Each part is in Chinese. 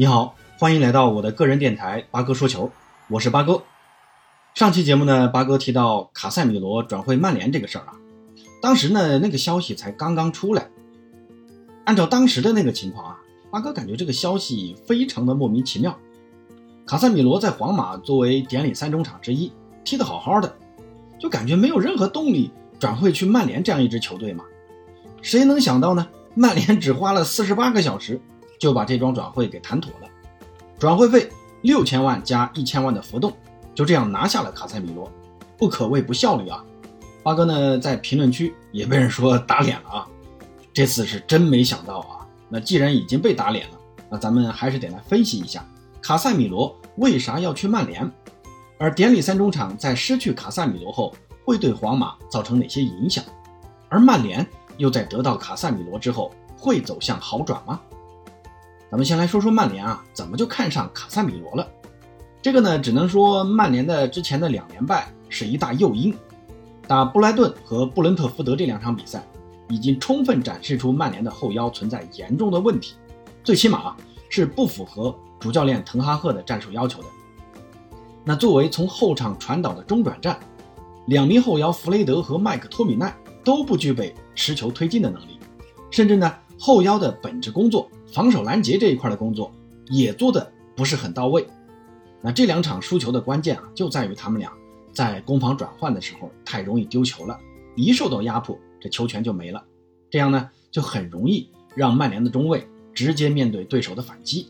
你好，欢迎来到我的个人电台八哥说球，我是八哥。上期节目呢，八哥提到卡塞米罗转会曼联这个事儿啊，当时呢那个消息才刚刚出来，按照当时的那个情况啊，八哥感觉这个消息非常的莫名其妙。卡塞米罗在皇马作为典礼三中场之一，踢得好好的，就感觉没有任何动力转会去曼联这样一支球队嘛？谁能想到呢？曼联只花了四十八个小时。就把这桩转会给谈妥了，转会费六千万加一千万的浮动，就这样拿下了卡塞米罗，不可谓不效率啊！八哥呢在评论区也被人说打脸了啊，这次是真没想到啊！那既然已经被打脸了，那咱们还是得来分析一下卡塞米罗为啥要去曼联，而典礼三中场在失去卡塞米罗后会对皇马造成哪些影响，而曼联又在得到卡塞米罗之后会走向好转吗？咱们先来说说曼联啊，怎么就看上卡塞米罗了？这个呢，只能说曼联的之前的两连败是一大诱因。打布莱顿和布伦特福德这两场比赛，已经充分展示出曼联的后腰存在严重的问题，最起码是不符合主教练滕哈赫的战术要求的。那作为从后场传导的中转站，两名后腰弗雷德和麦克托米奈都不具备持球推进的能力，甚至呢，后腰的本职工作。防守拦截这一块的工作也做的不是很到位，那这两场输球的关键啊，就在于他们俩在攻防转换的时候太容易丢球了，一受到压迫，这球权就没了，这样呢就很容易让曼联的中卫直接面对对手的反击。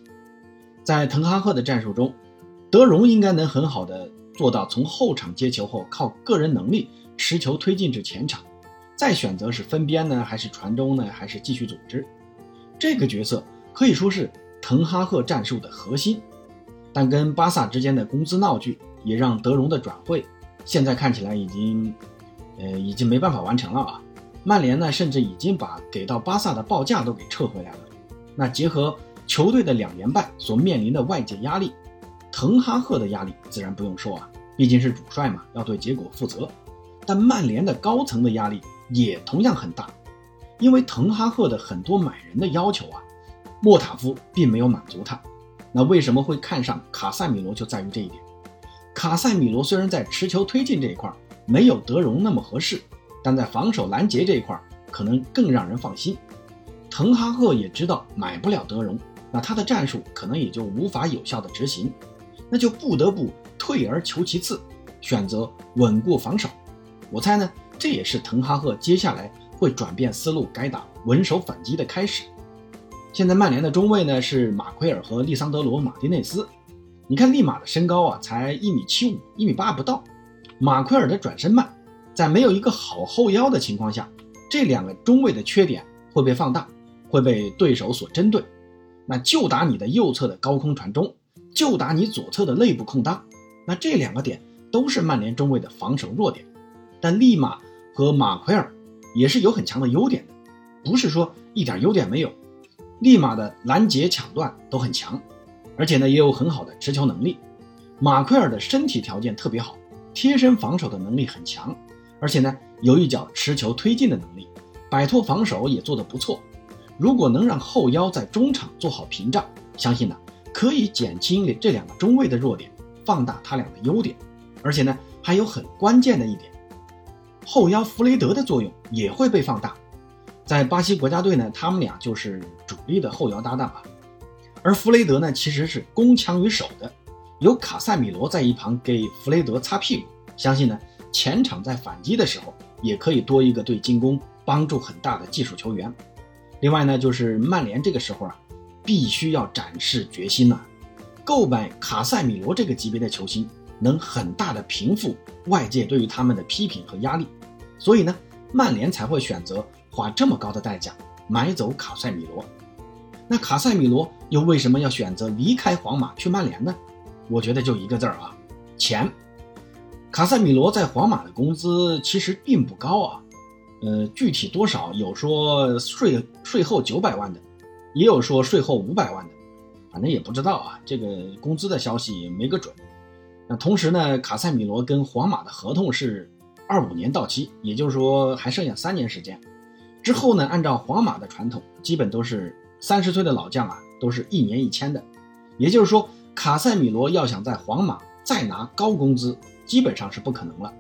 在滕哈赫的战术中，德容应该能很好的做到从后场接球后靠个人能力持球推进至前场，再选择是分边呢，还是传中呢，还是继续组织。这个角色可以说是滕哈赫战术的核心，但跟巴萨之间的工资闹剧也让德容的转会现在看起来已经，呃，已经没办法完成了啊。曼联呢，甚至已经把给到巴萨的报价都给撤回来了。那结合球队的两连败所面临的外界压力，滕哈赫的压力自然不用说啊，毕竟是主帅嘛，要对结果负责。但曼联的高层的压力也同样很大。因为滕哈赫的很多买人的要求啊，莫塔夫并没有满足他。那为什么会看上卡塞米罗，就在于这一点。卡塞米罗虽然在持球推进这一块没有德容那么合适，但在防守拦截这一块可能更让人放心。滕哈赫也知道买不了德容，那他的战术可能也就无法有效的执行，那就不得不退而求其次，选择稳固防守。我猜呢，这也是滕哈赫接下来。会转变思路，改打稳守反击的开始。现在曼联的中卫呢是马奎尔和利桑德罗·马丁内斯。你看利马的身高啊，才一米七五，一米八不到。马奎尔的转身慢，在没有一个好后腰的情况下，这两个中卫的缺点会被放大，会被对手所针对。那就打你的右侧的高空传中，就打你左侧的内部空当。那这两个点都是曼联中卫的防守弱点。但利马和马奎尔。也是有很强的优点的，不是说一点优点没有。立马的拦截抢断都很强，而且呢也有很好的持球能力。马奎尔的身体条件特别好，贴身防守的能力很强，而且呢有一脚持球推进的能力，摆脱防守也做得不错。如果能让后腰在中场做好屏障，相信呢可以减轻这两个中卫的弱点，放大他俩的优点。而且呢还有很关键的一点。后腰弗雷德的作用也会被放大，在巴西国家队呢，他们俩就是主力的后腰搭档啊。而弗雷德呢，其实是攻强于守的，有卡塞米罗在一旁给弗雷德擦屁股，相信呢前场在反击的时候也可以多一个对进攻帮助很大的技术球员。另外呢，就是曼联这个时候啊，必须要展示决心呐，购买卡塞米罗这个级别的球星，能很大的平复外界对于他们的批评和压力。所以呢，曼联才会选择花这么高的代价买走卡塞米罗。那卡塞米罗又为什么要选择离开皇马去曼联呢？我觉得就一个字儿啊，钱。卡塞米罗在皇马的工资其实并不高啊，呃，具体多少有说税税后九百万的，也有说税后五百万的，反正也不知道啊，这个工资的消息没个准。那同时呢，卡塞米罗跟皇马的合同是。二五年到期，也就是说还剩下三年时间。之后呢，按照皇马的传统，基本都是三十岁的老将啊，都是一年一签的。也就是说，卡塞米罗要想在皇马再拿高工资，基本上是不可能了，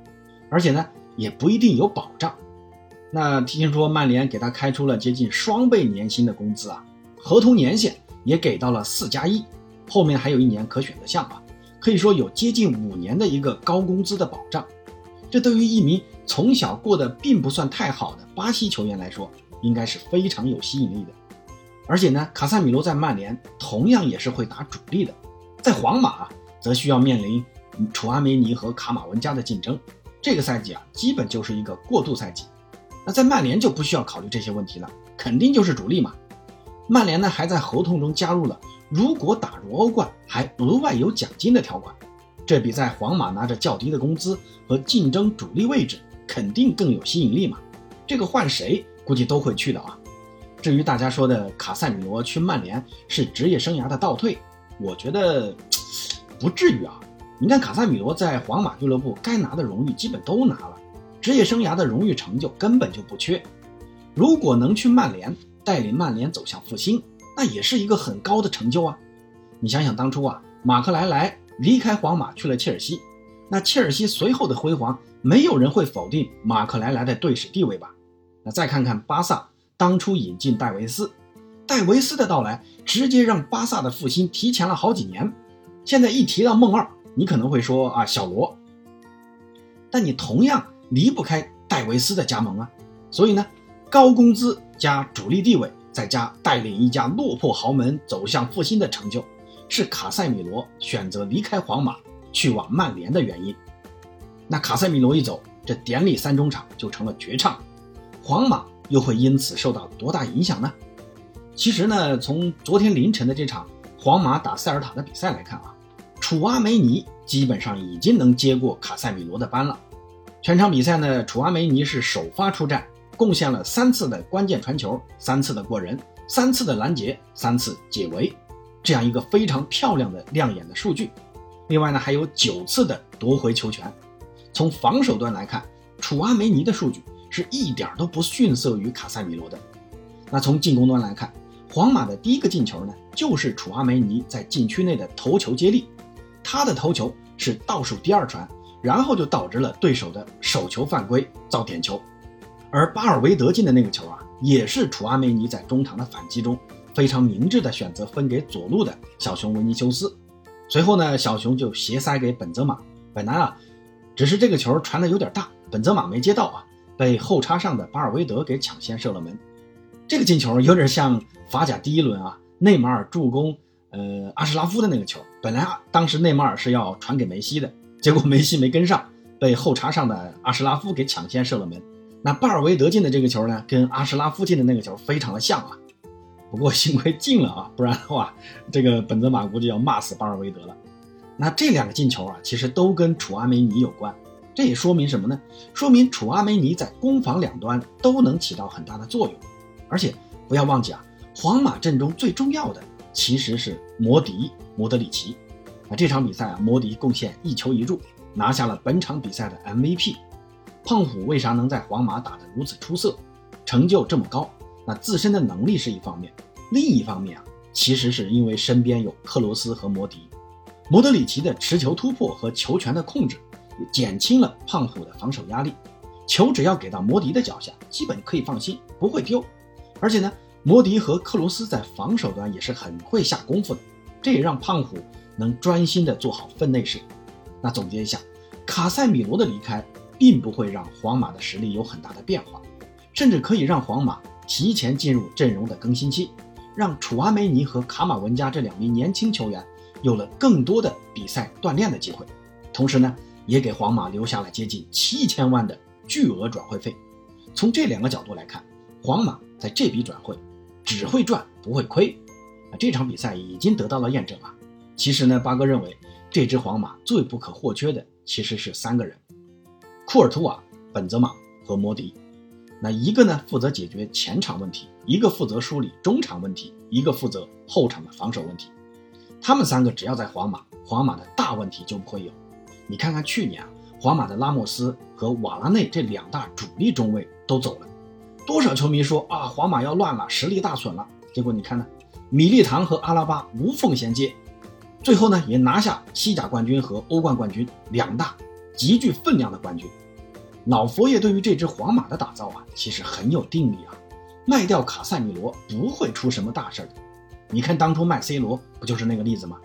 而且呢，也不一定有保障。那听说曼联给他开出了接近双倍年薪的工资啊，合同年限也给到了四加一，后面还有一年可选择项啊，可以说有接近五年的一个高工资的保障。这对于一名从小过得并不算太好的巴西球员来说，应该是非常有吸引力的。而且呢，卡塞米罗在曼联同样也是会打主力的。在皇马则需要面临楚阿梅尼和卡马文加的竞争，这个赛季啊，基本就是一个过渡赛季。那在曼联就不需要考虑这些问题了，肯定就是主力嘛。曼联呢还在合同中加入了如果打入欧冠还额外有奖金的条款，这比在皇马拿着较低的工资和竞争主力位置肯定更有吸引力嘛。这个换谁估计都会去的啊。至于大家说的卡塞米罗去曼联是职业生涯的倒退。我觉得不至于啊！你看卡塞米罗在皇马俱乐部该拿的荣誉基本都拿了，职业生涯的荣誉成就根本就不缺。如果能去曼联带领曼联走向复兴，那也是一个很高的成就啊！你想想当初啊，马克莱莱离开皇马去了切尔西，那切尔西随后的辉煌，没有人会否定马克莱莱的队史地位吧？那再看看巴萨当初引进戴维斯。戴维斯的到来，直接让巴萨的复兴提前了好几年。现在一提到梦二，你可能会说啊，小罗。但你同样离不开戴维斯的加盟啊。所以呢，高工资加主力地位，再加带领一家落魄豪门走向复兴的成就，是卡塞米罗选择离开皇马去往曼联的原因。那卡塞米罗一走，这典礼三中场就成了绝唱，皇马又会因此受到多大影响呢？其实呢，从昨天凌晨的这场皇马打塞尔塔的比赛来看啊，楚阿梅尼基本上已经能接过卡塞米罗的班了。全场比赛呢，楚阿梅尼是首发出战，贡献了三次的关键传球，三次的过人，三次的拦截，三次解围，这样一个非常漂亮的亮眼的数据。另外呢，还有九次的夺回球权。从防守端来看，楚阿梅尼的数据是一点都不逊色于卡塞米罗的。那从进攻端来看，皇马的第一个进球呢，就是楚阿梅尼在禁区内的头球接力，他的头球是倒数第二传，然后就导致了对手的手球犯规造点球。而巴尔韦德进的那个球啊，也是楚阿梅尼在中场的反击中非常明智的选择分给左路的小熊维尼修斯，随后呢，小熊就斜塞给本泽马，本来啊，只是这个球传的有点大，本泽马没接到啊，被后插上的巴尔韦德给抢先射了门。这个进球有点像法甲第一轮啊，内马尔助攻呃阿什拉夫的那个球。本来啊，当时内马尔是要传给梅西的，结果梅西没跟上，被后插上的阿什拉夫给抢先射了门。那巴尔韦德进的这个球呢，跟阿什拉夫进的那个球非常的像啊。不过幸亏进了啊，不然的话，这个本泽马估计要骂死巴尔韦德了。那这两个进球啊，其实都跟楚阿梅尼有关。这也说明什么呢？说明楚阿梅尼在攻防两端都能起到很大的作用。而且不要忘记啊，皇马阵中最重要的其实是摩迪、莫德里奇。那这场比赛啊，摩迪贡献一球一助，拿下了本场比赛的 MVP。胖虎为啥能在皇马打得如此出色，成就这么高？那自身的能力是一方面，另一方面啊，其实是因为身边有克罗斯和摩迪。莫德里奇的持球突破和球权的控制，减轻了胖虎的防守压力。球只要给到摩迪的脚下，基本可以放心，不会丢。而且呢，摩迪和克罗斯在防守端也是很会下功夫的，这也让胖虎能专心的做好分内事。那总结一下，卡塞米罗的离开并不会让皇马的实力有很大的变化，甚至可以让皇马提前进入阵容的更新期，让楚阿梅尼和卡马文加这两名年轻球员有了更多的比赛锻炼的机会。同时呢，也给皇马留下了接近七千万的巨额转会费。从这两个角度来看，皇马。在这笔转会，只会赚不会亏，啊，这场比赛已经得到了验证啊。其实呢，八哥认为这支皇马最不可或缺的其实是三个人：库尔图瓦、本泽马和摩迪。那一个呢负责解决前场问题，一个负责梳理中场问题，一个负责后场的防守问题。他们三个只要在皇马，皇马的大问题就不会有。你看看去年啊，皇马的拉莫斯和瓦拉内这两大主力中卫都走了。多少球迷说啊，皇马要乱了，实力大损了。结果你看呢，米利唐和阿拉巴无缝衔接，最后呢，也拿下西甲冠军和欧冠冠军两大极具分量的冠军。老佛爷对于这支皇马的打造啊，其实很有定力啊。卖掉卡塞米罗不会出什么大事的。你看当初卖 C 罗不就是那个例子吗？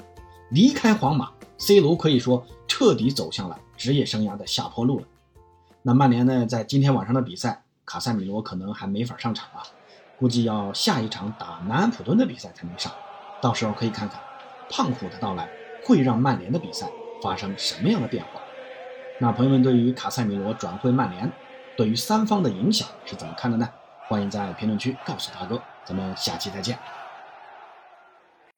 离开皇马，C 罗可以说彻底走向了职业生涯的下坡路了。那曼联呢，在今天晚上的比赛，卡塞米罗可能还没法上场啊，估计要下一场打南安普顿的比赛才能上。到时候可以看看。胖虎的到来会让曼联的比赛发生什么样的变化？那朋友们对于卡塞米罗转会曼联，对于三方的影响是怎么看的呢？欢迎在评论区告诉大哥，咱们下期再见。